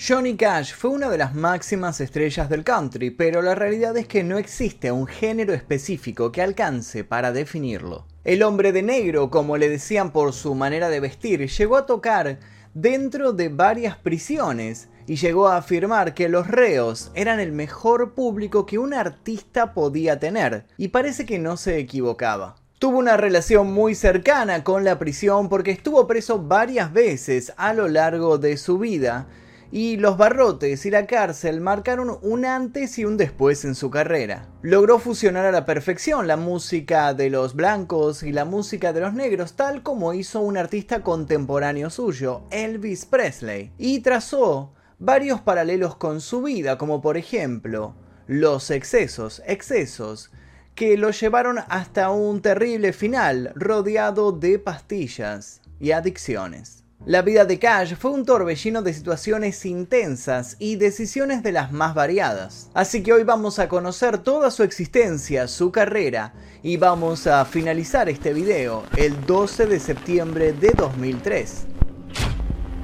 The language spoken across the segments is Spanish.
Johnny Cash fue una de las máximas estrellas del country, pero la realidad es que no existe un género específico que alcance para definirlo. El hombre de negro, como le decían por su manera de vestir, llegó a tocar dentro de varias prisiones y llegó a afirmar que los reos eran el mejor público que un artista podía tener, y parece que no se equivocaba. Tuvo una relación muy cercana con la prisión porque estuvo preso varias veces a lo largo de su vida, y los barrotes y la cárcel marcaron un antes y un después en su carrera. Logró fusionar a la perfección la música de los blancos y la música de los negros, tal como hizo un artista contemporáneo suyo, Elvis Presley, y trazó varios paralelos con su vida, como por ejemplo los excesos, excesos, que lo llevaron hasta un terrible final rodeado de pastillas y adicciones. La vida de Cash fue un torbellino de situaciones intensas y decisiones de las más variadas. Así que hoy vamos a conocer toda su existencia, su carrera y vamos a finalizar este video el 12 de septiembre de 2003.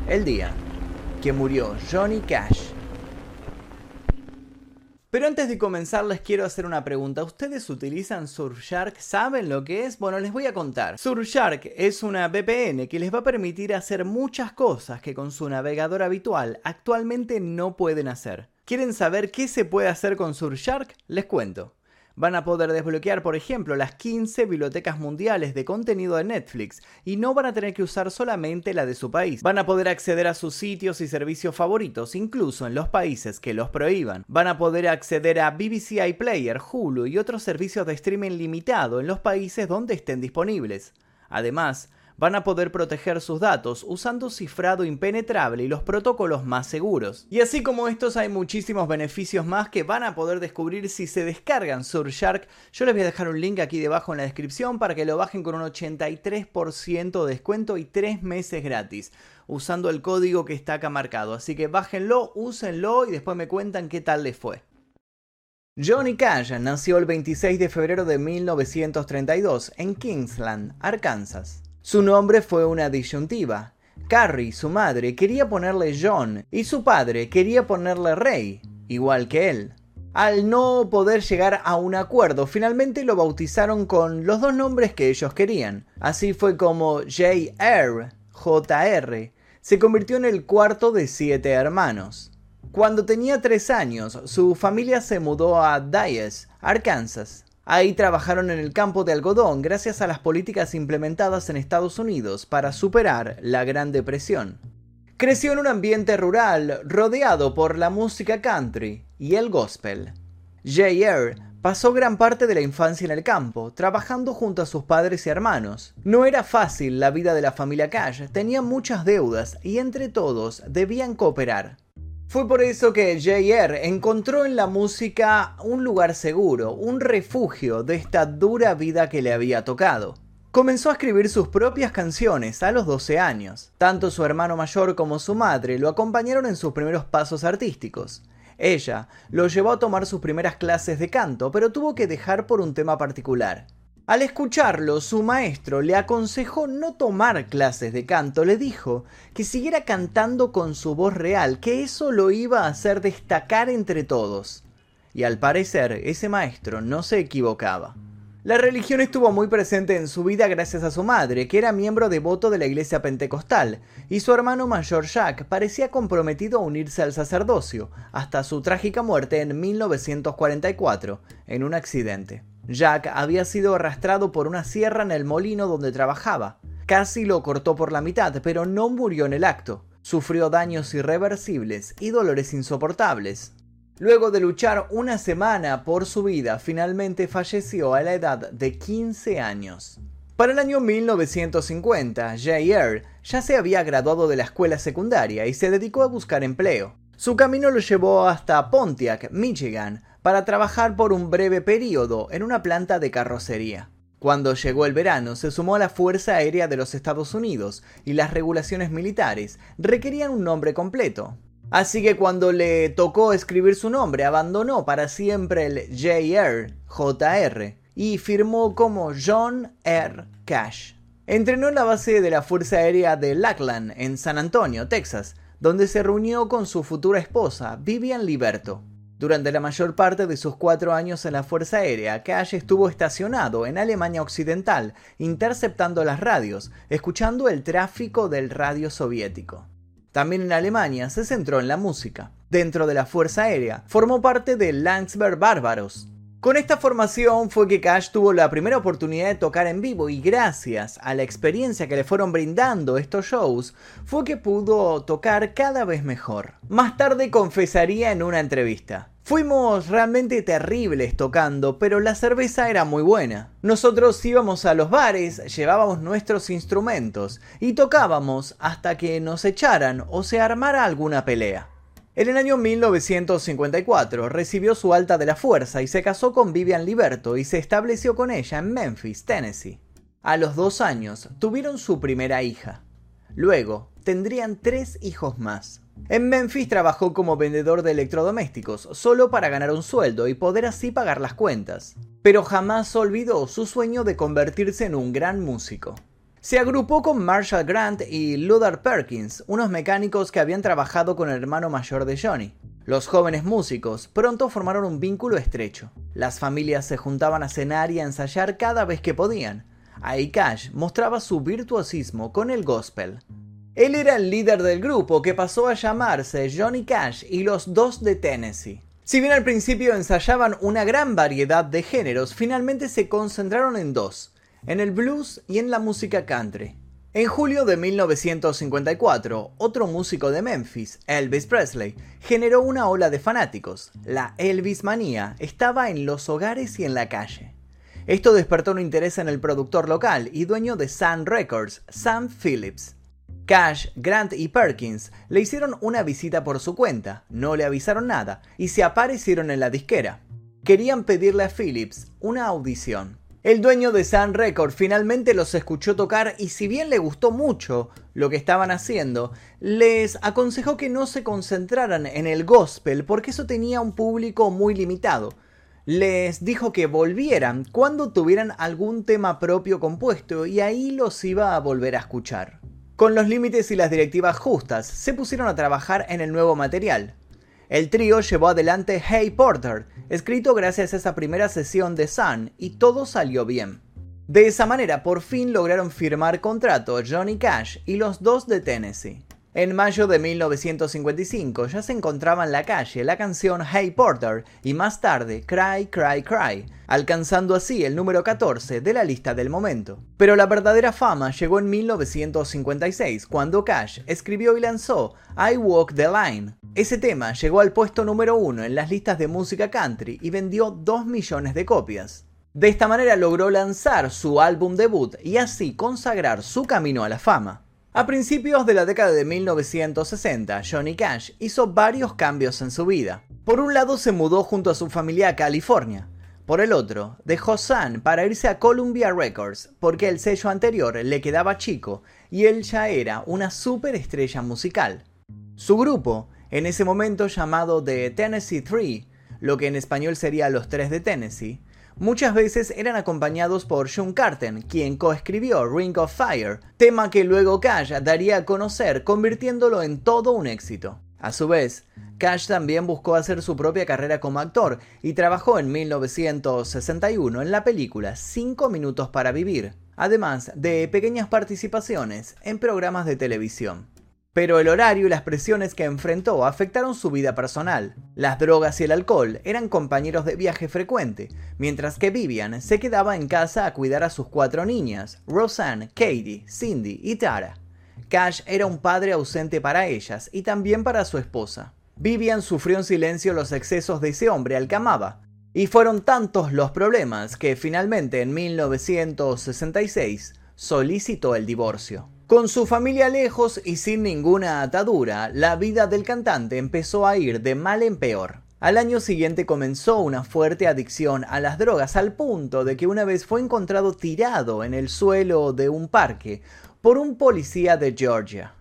El día que murió Johnny Cash. Pero antes de comenzar les quiero hacer una pregunta. ¿Ustedes utilizan Surfshark? ¿Saben lo que es? Bueno, les voy a contar. Surfshark es una VPN que les va a permitir hacer muchas cosas que con su navegador habitual actualmente no pueden hacer. ¿Quieren saber qué se puede hacer con Surfshark? Les cuento van a poder desbloquear, por ejemplo, las 15 bibliotecas mundiales de contenido de Netflix y no van a tener que usar solamente la de su país. Van a poder acceder a sus sitios y servicios favoritos, incluso en los países que los prohíban. Van a poder acceder a BBC iPlayer, Hulu y otros servicios de streaming limitado en los países donde estén disponibles. Además, van a poder proteger sus datos usando cifrado impenetrable y los protocolos más seguros. Y así como estos hay muchísimos beneficios más que van a poder descubrir si se descargan Surfshark. Yo les voy a dejar un link aquí debajo en la descripción para que lo bajen con un 83% de descuento y 3 meses gratis usando el código que está acá marcado. Así que bájenlo, úsenlo y después me cuentan qué tal les fue. Johnny Cash nació el 26 de febrero de 1932 en Kingsland, Arkansas. Su nombre fue una disyuntiva. Carrie, su madre, quería ponerle John y su padre quería ponerle Rey, igual que él. Al no poder llegar a un acuerdo, finalmente lo bautizaron con los dos nombres que ellos querían. Así fue como J.R. JR se convirtió en el cuarto de siete hermanos. Cuando tenía tres años, su familia se mudó a Dyess, Arkansas. Ahí trabajaron en el campo de algodón gracias a las políticas implementadas en Estados Unidos para superar la Gran Depresión. Creció en un ambiente rural rodeado por la música country y el gospel. J.R. pasó gran parte de la infancia en el campo, trabajando junto a sus padres y hermanos. No era fácil la vida de la familia Cash, tenían muchas deudas y entre todos debían cooperar. Fue por eso que J.R. encontró en la música un lugar seguro, un refugio de esta dura vida que le había tocado. Comenzó a escribir sus propias canciones a los 12 años. Tanto su hermano mayor como su madre lo acompañaron en sus primeros pasos artísticos. Ella lo llevó a tomar sus primeras clases de canto, pero tuvo que dejar por un tema particular. Al escucharlo, su maestro le aconsejó no tomar clases de canto, le dijo que siguiera cantando con su voz real, que eso lo iba a hacer destacar entre todos. Y al parecer, ese maestro no se equivocaba. La religión estuvo muy presente en su vida gracias a su madre, que era miembro devoto de la iglesia pentecostal, y su hermano mayor Jack parecía comprometido a unirse al sacerdocio, hasta su trágica muerte en 1944, en un accidente. Jack había sido arrastrado por una sierra en el molino donde trabajaba. Casi lo cortó por la mitad, pero no murió en el acto. Sufrió daños irreversibles y dolores insoportables. Luego de luchar una semana por su vida, finalmente falleció a la edad de 15 años. Para el año 1950, J.R. ya se había graduado de la escuela secundaria y se dedicó a buscar empleo. Su camino lo llevó hasta Pontiac, Michigan, para trabajar por un breve periodo en una planta de carrocería. Cuando llegó el verano, se sumó a la Fuerza Aérea de los Estados Unidos y las regulaciones militares requerían un nombre completo. Así que cuando le tocó escribir su nombre, abandonó para siempre el JR, JR, y firmó como John R. Cash. Entrenó en la base de la Fuerza Aérea de Lackland, en San Antonio, Texas, donde se reunió con su futura esposa, Vivian Liberto. Durante la mayor parte de sus cuatro años en la Fuerza Aérea, Cash estuvo estacionado en Alemania Occidental, interceptando las radios, escuchando el tráfico del radio soviético. También en Alemania se centró en la música. Dentro de la Fuerza Aérea, formó parte de Landsberg Bárbaros, con esta formación fue que Cash tuvo la primera oportunidad de tocar en vivo y gracias a la experiencia que le fueron brindando estos shows fue que pudo tocar cada vez mejor. Más tarde confesaría en una entrevista. Fuimos realmente terribles tocando, pero la cerveza era muy buena. Nosotros íbamos a los bares, llevábamos nuestros instrumentos y tocábamos hasta que nos echaran o se armara alguna pelea. En el año 1954 recibió su alta de la fuerza y se casó con Vivian Liberto y se estableció con ella en Memphis, Tennessee. A los dos años tuvieron su primera hija. Luego tendrían tres hijos más. En Memphis trabajó como vendedor de electrodomésticos, solo para ganar un sueldo y poder así pagar las cuentas. Pero jamás olvidó su sueño de convertirse en un gran músico. Se agrupó con Marshall Grant y Luther Perkins, unos mecánicos que habían trabajado con el hermano mayor de Johnny. Los jóvenes músicos pronto formaron un vínculo estrecho. Las familias se juntaban a cenar y a ensayar cada vez que podían. Ahí Cash mostraba su virtuosismo con el gospel. Él era el líder del grupo que pasó a llamarse Johnny Cash y los dos de Tennessee. Si bien al principio ensayaban una gran variedad de géneros, finalmente se concentraron en dos, en el blues y en la música country. En julio de 1954, otro músico de Memphis, Elvis Presley, generó una ola de fanáticos. La Elvis manía estaba en los hogares y en la calle. Esto despertó un interés en el productor local y dueño de Sun Records, Sam Phillips. Cash, Grant y Perkins le hicieron una visita por su cuenta, no le avisaron nada y se aparecieron en la disquera. Querían pedirle a Phillips una audición. El dueño de Sun Record finalmente los escuchó tocar y si bien le gustó mucho lo que estaban haciendo, les aconsejó que no se concentraran en el gospel porque eso tenía un público muy limitado. Les dijo que volvieran cuando tuvieran algún tema propio compuesto y ahí los iba a volver a escuchar. Con los límites y las directivas justas, se pusieron a trabajar en el nuevo material. El trío llevó adelante Hey Porter, escrito gracias a esa primera sesión de Sun, y todo salió bien. De esa manera, por fin lograron firmar contrato Johnny Cash y los dos de Tennessee. En mayo de 1955 ya se encontraba en la calle la canción Hey Porter y más tarde Cry Cry Cry, alcanzando así el número 14 de la lista del momento. Pero la verdadera fama llegó en 1956 cuando Cash escribió y lanzó I Walk the Line. Ese tema llegó al puesto número 1 en las listas de música country y vendió 2 millones de copias. De esta manera logró lanzar su álbum debut y así consagrar su camino a la fama. A principios de la década de 1960, Johnny Cash hizo varios cambios en su vida. Por un lado se mudó junto a su familia a California. Por el otro, dejó Sun para irse a Columbia Records porque el sello anterior le quedaba chico y él ya era una superestrella musical. Su grupo, en ese momento llamado The Tennessee Three, lo que en español sería Los Tres de Tennessee, muchas veces eran acompañados por John Carten, quien coescribió Ring of Fire, tema que luego Cash daría a conocer convirtiéndolo en todo un éxito. A su vez, Cash también buscó hacer su propia carrera como actor y trabajó en 1961 en la película Cinco Minutos para Vivir, además de pequeñas participaciones en programas de televisión. Pero el horario y las presiones que enfrentó afectaron su vida personal. Las drogas y el alcohol eran compañeros de viaje frecuente, mientras que Vivian se quedaba en casa a cuidar a sus cuatro niñas, Roseanne, Katie, Cindy y Tara. Cash era un padre ausente para ellas y también para su esposa. Vivian sufrió en silencio los excesos de ese hombre al que amaba, y fueron tantos los problemas que finalmente en 1966 solicitó el divorcio. Con su familia lejos y sin ninguna atadura, la vida del cantante empezó a ir de mal en peor. Al año siguiente comenzó una fuerte adicción a las drogas al punto de que una vez fue encontrado tirado en el suelo de un parque por un policía de Georgia.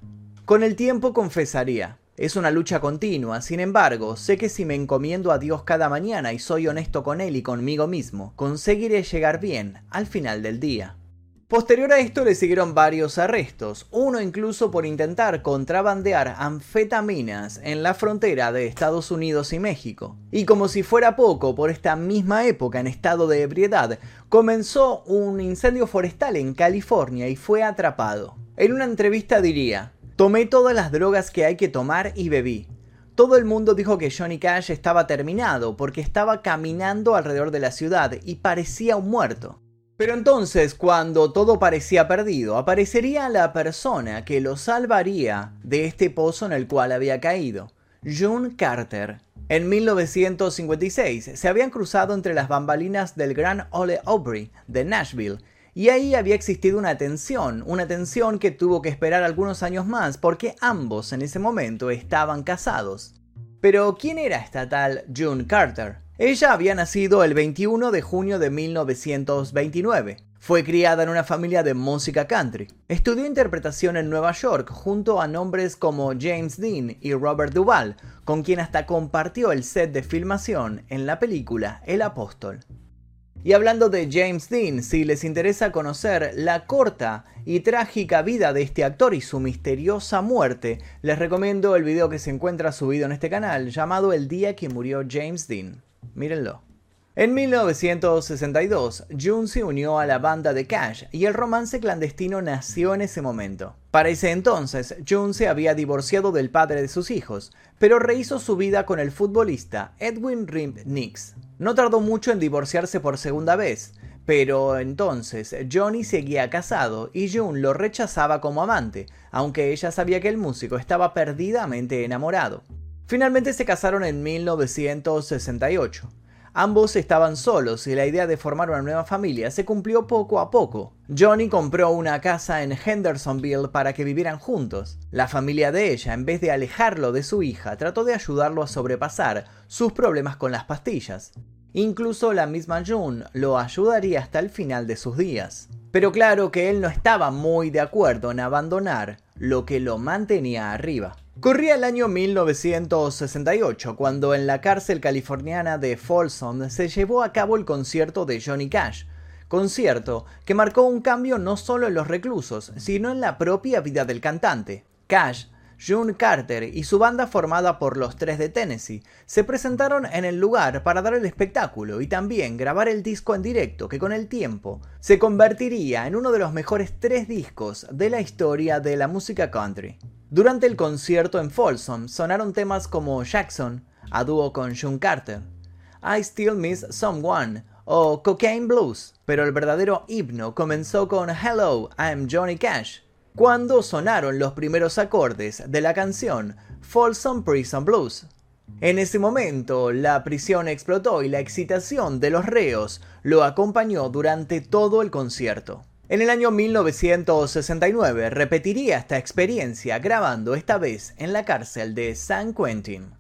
Con el tiempo confesaría, es una lucha continua, sin embargo, sé que si me encomiendo a Dios cada mañana y soy honesto con Él y conmigo mismo, conseguiré llegar bien al final del día. Posterior a esto le siguieron varios arrestos, uno incluso por intentar contrabandear anfetaminas en la frontera de Estados Unidos y México. Y como si fuera poco, por esta misma época en estado de ebriedad, comenzó un incendio forestal en California y fue atrapado. En una entrevista diría, tomé todas las drogas que hay que tomar y bebí. Todo el mundo dijo que Johnny Cash estaba terminado porque estaba caminando alrededor de la ciudad y parecía un muerto. Pero entonces, cuando todo parecía perdido, aparecería la persona que lo salvaría de este pozo en el cual había caído, June Carter. En 1956 se habían cruzado entre las bambalinas del Gran Ole Opry de Nashville y ahí había existido una tensión, una tensión que tuvo que esperar algunos años más porque ambos en ese momento estaban casados. Pero ¿quién era esta tal June Carter? Ella había nacido el 21 de junio de 1929. Fue criada en una familia de música country. Estudió interpretación en Nueva York junto a nombres como James Dean y Robert Duvall, con quien hasta compartió el set de filmación en la película El Apóstol. Y hablando de James Dean, si les interesa conocer la corta y trágica vida de este actor y su misteriosa muerte, les recomiendo el video que se encuentra subido en este canal llamado El día que murió James Dean. Mírenlo. En 1962, June se unió a la banda de Cash y el romance clandestino nació en ese momento. Para ese entonces, June se había divorciado del padre de sus hijos, pero rehizo su vida con el futbolista Edwin Rimp Nix. No tardó mucho en divorciarse por segunda vez, pero entonces Johnny seguía casado y June lo rechazaba como amante, aunque ella sabía que el músico estaba perdidamente enamorado. Finalmente se casaron en 1968. Ambos estaban solos y la idea de formar una nueva familia se cumplió poco a poco. Johnny compró una casa en Hendersonville para que vivieran juntos. La familia de ella, en vez de alejarlo de su hija, trató de ayudarlo a sobrepasar sus problemas con las pastillas. Incluso la misma June lo ayudaría hasta el final de sus días. Pero claro que él no estaba muy de acuerdo en abandonar lo que lo mantenía arriba. Corría el año 1968 cuando en la cárcel californiana de Folsom se llevó a cabo el concierto de Johnny Cash, concierto que marcó un cambio no solo en los reclusos, sino en la propia vida del cantante. Cash, June Carter y su banda formada por los tres de Tennessee se presentaron en el lugar para dar el espectáculo y también grabar el disco en directo que con el tiempo se convertiría en uno de los mejores tres discos de la historia de la música country. Durante el concierto en Folsom sonaron temas como Jackson, a dúo con June Carter, I Still Miss Someone o Cocaine Blues, pero el verdadero himno comenzó con Hello, I'm Johnny Cash, cuando sonaron los primeros acordes de la canción Folsom Prison Blues. En ese momento, la prisión explotó y la excitación de los reos lo acompañó durante todo el concierto. En el año 1969 repetiría esta experiencia grabando esta vez en la cárcel de San Quentin.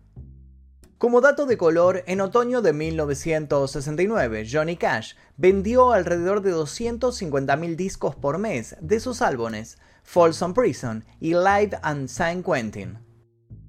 Como dato de color, en otoño de 1969, Johnny Cash vendió alrededor de 250.000 discos por mes de sus álbumes Folsom Prison y Live and San Quentin.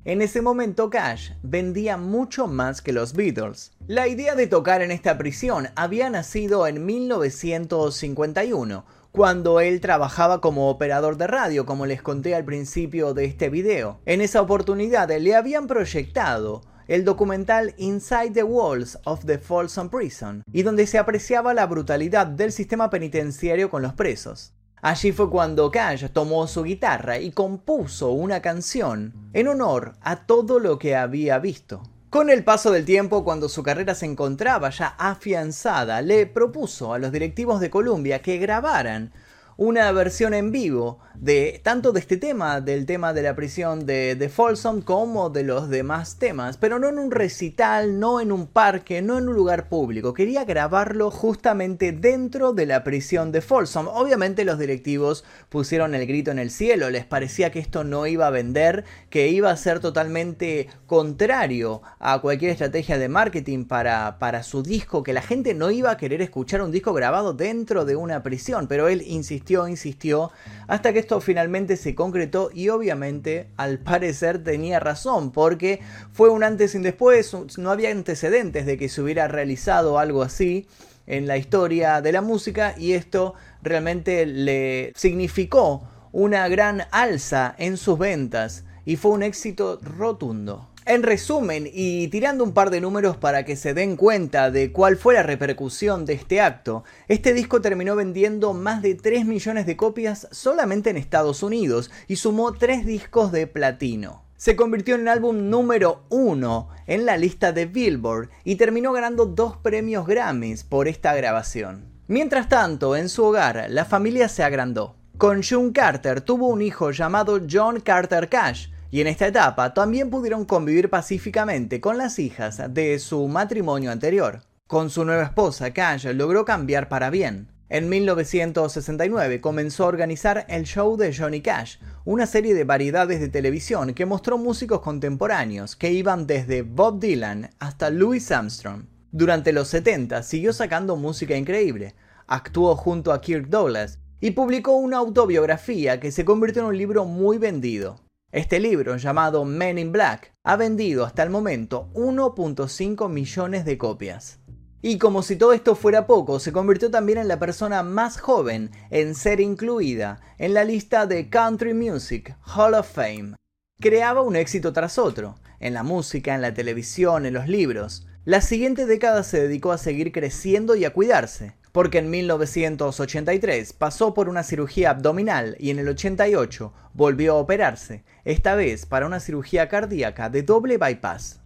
En ese momento Cash vendía mucho más que los Beatles. La idea de tocar en esta prisión había nacido en 1951, cuando él trabajaba como operador de radio, como les conté al principio de este video. En esa oportunidad le habían proyectado el documental Inside the Walls of the Folsom Prison, y donde se apreciaba la brutalidad del sistema penitenciario con los presos. Allí fue cuando Cash tomó su guitarra y compuso una canción en honor a todo lo que había visto. Con el paso del tiempo, cuando su carrera se encontraba ya afianzada, le propuso a los directivos de Columbia que grabaran una versión en vivo de tanto de este tema, del tema de la prisión de, Folsom, como de los demás temas, pero no en un recital, no en un parque, no en un lugar público. Quería grabarlo justamente dentro de la prisión de Folsom. Obviamente los directivos pusieron el grito en el cielo, les parecía que esto no iba a vender, que iba a ser totalmente contrario a cualquier estrategia de marketing para, para su disco, que la gente no iba a querer escuchar un disco grabado dentro de una prisión, pero él insistió, insistió, hasta que esto finalmente se concretó y obviamente al parecer tenía razón porque fue un antes y después, no había antecedentes de que se hubiera realizado algo así en la historia de la música y esto realmente le significó una gran alza en sus ventas y fue un éxito rotundo. En resumen, y tirando un par de números para que se den cuenta de cuál fue la repercusión de este acto, este disco terminó vendiendo más de 3 millones de copias solamente en Estados Unidos y sumó 3 discos de platino. Se convirtió en el álbum número 1 en la lista de Billboard y terminó ganando dos premios Grammys por esta grabación. Mientras tanto, en su hogar, la familia se agrandó. Con June Carter tuvo un hijo llamado John Carter Cash, y en esta etapa también pudieron convivir pacíficamente con las hijas de su matrimonio anterior. Con su nueva esposa, Cash logró cambiar para bien. En 1969 comenzó a organizar el show de Johnny Cash, una serie de variedades de televisión que mostró músicos contemporáneos que iban desde Bob Dylan hasta Louis Armstrong. Durante los 70 siguió sacando música increíble, actuó junto a Kirk Douglas y publicó una autobiografía que se convirtió en un libro muy vendido. Este libro, llamado Men in Black, ha vendido hasta el momento 1.5 millones de copias. Y como si todo esto fuera poco, se convirtió también en la persona más joven en ser incluida en la lista de Country Music Hall of Fame. Creaba un éxito tras otro, en la música, en la televisión, en los libros. La siguiente década se dedicó a seguir creciendo y a cuidarse porque en 1983 pasó por una cirugía abdominal y en el 88 volvió a operarse, esta vez para una cirugía cardíaca de doble bypass.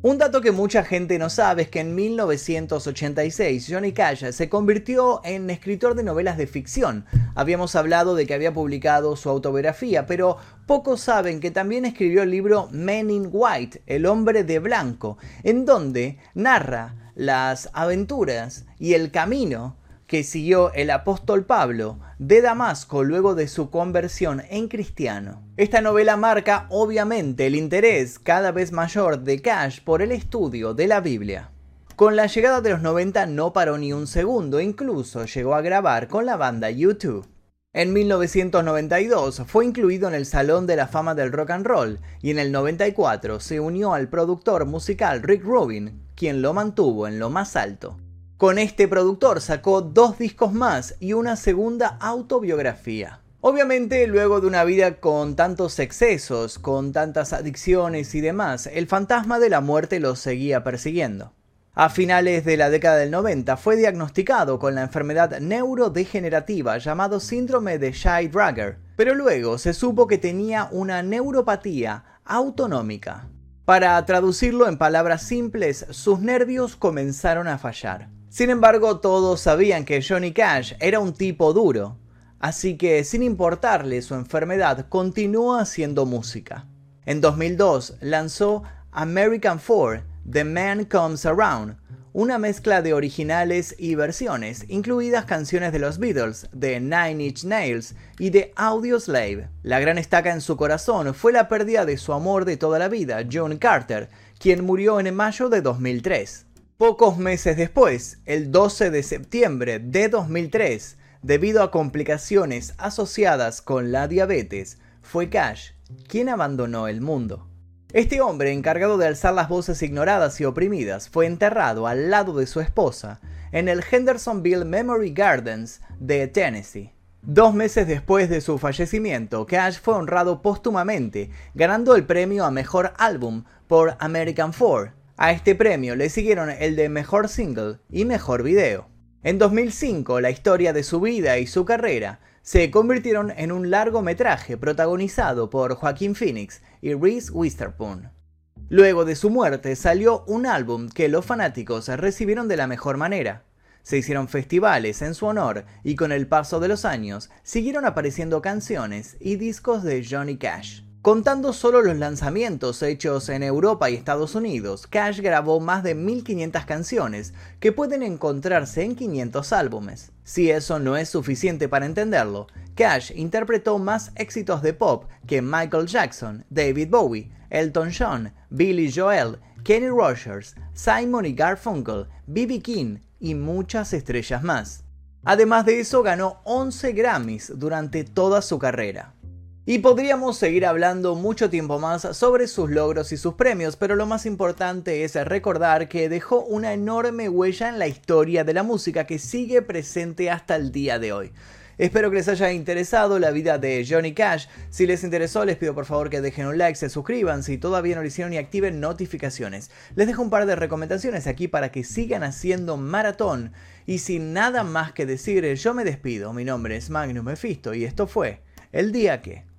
Un dato que mucha gente no sabe es que en 1986 Johnny Cash se convirtió en escritor de novelas de ficción. Habíamos hablado de que había publicado su autobiografía, pero pocos saben que también escribió el libro Men in White, El hombre de blanco, en donde narra las aventuras y el camino que siguió el apóstol Pablo de Damasco luego de su conversión en cristiano. Esta novela marca obviamente el interés cada vez mayor de Cash por el estudio de la Biblia. Con la llegada de los 90 no paró ni un segundo, incluso llegó a grabar con la banda YouTube. En 1992 fue incluido en el Salón de la Fama del Rock and Roll y en el 94 se unió al productor musical Rick Rubin, quien lo mantuvo en lo más alto. Con este productor sacó dos discos más y una segunda autobiografía. Obviamente, luego de una vida con tantos excesos, con tantas adicciones y demás, el fantasma de la muerte lo seguía persiguiendo. A finales de la década del 90 fue diagnosticado con la enfermedad neurodegenerativa llamado síndrome de Shy-Dragger, pero luego se supo que tenía una neuropatía autonómica. Para traducirlo en palabras simples, sus nervios comenzaron a fallar. Sin embargo, todos sabían que Johnny Cash era un tipo duro, así que sin importarle su enfermedad, continuó haciendo música. En 2002 lanzó American Four, The Man Comes Around, una mezcla de originales y versiones, incluidas canciones de los Beatles, de Nine Inch Nails y de Slave. La gran estaca en su corazón fue la pérdida de su amor de toda la vida, John Carter, quien murió en mayo de 2003. Pocos meses después, el 12 de septiembre de 2003, debido a complicaciones asociadas con la diabetes, fue Cash quien abandonó el mundo. Este hombre, encargado de alzar las voces ignoradas y oprimidas, fue enterrado al lado de su esposa en el Hendersonville Memory Gardens de Tennessee. Dos meses después de su fallecimiento, Cash fue honrado póstumamente, ganando el premio a Mejor Álbum por American Four. A este premio le siguieron el de Mejor Single y Mejor Video. En 2005, la historia de su vida y su carrera se convirtieron en un largometraje protagonizado por Joaquín Phoenix y Reese Witherspoon. Luego de su muerte salió un álbum que los fanáticos recibieron de la mejor manera. Se hicieron festivales en su honor y con el paso de los años siguieron apareciendo canciones y discos de Johnny Cash. Contando solo los lanzamientos hechos en Europa y Estados Unidos, Cash grabó más de 1500 canciones que pueden encontrarse en 500 álbumes. Si eso no es suficiente para entenderlo, Cash interpretó más éxitos de pop que Michael Jackson, David Bowie, Elton John, Billy Joel, Kenny Rogers, Simon y Garfunkel, B.B. King y muchas estrellas más. Además de eso, ganó 11 Grammys durante toda su carrera. Y podríamos seguir hablando mucho tiempo más sobre sus logros y sus premios, pero lo más importante es recordar que dejó una enorme huella en la historia de la música que sigue presente hasta el día de hoy. Espero que les haya interesado la vida de Johnny Cash. Si les interesó, les pido por favor que dejen un like, se suscriban si todavía no lo hicieron y activen notificaciones. Les dejo un par de recomendaciones aquí para que sigan haciendo maratón. Y sin nada más que decir, yo me despido. Mi nombre es Magnus Mephisto y esto fue El Día Que.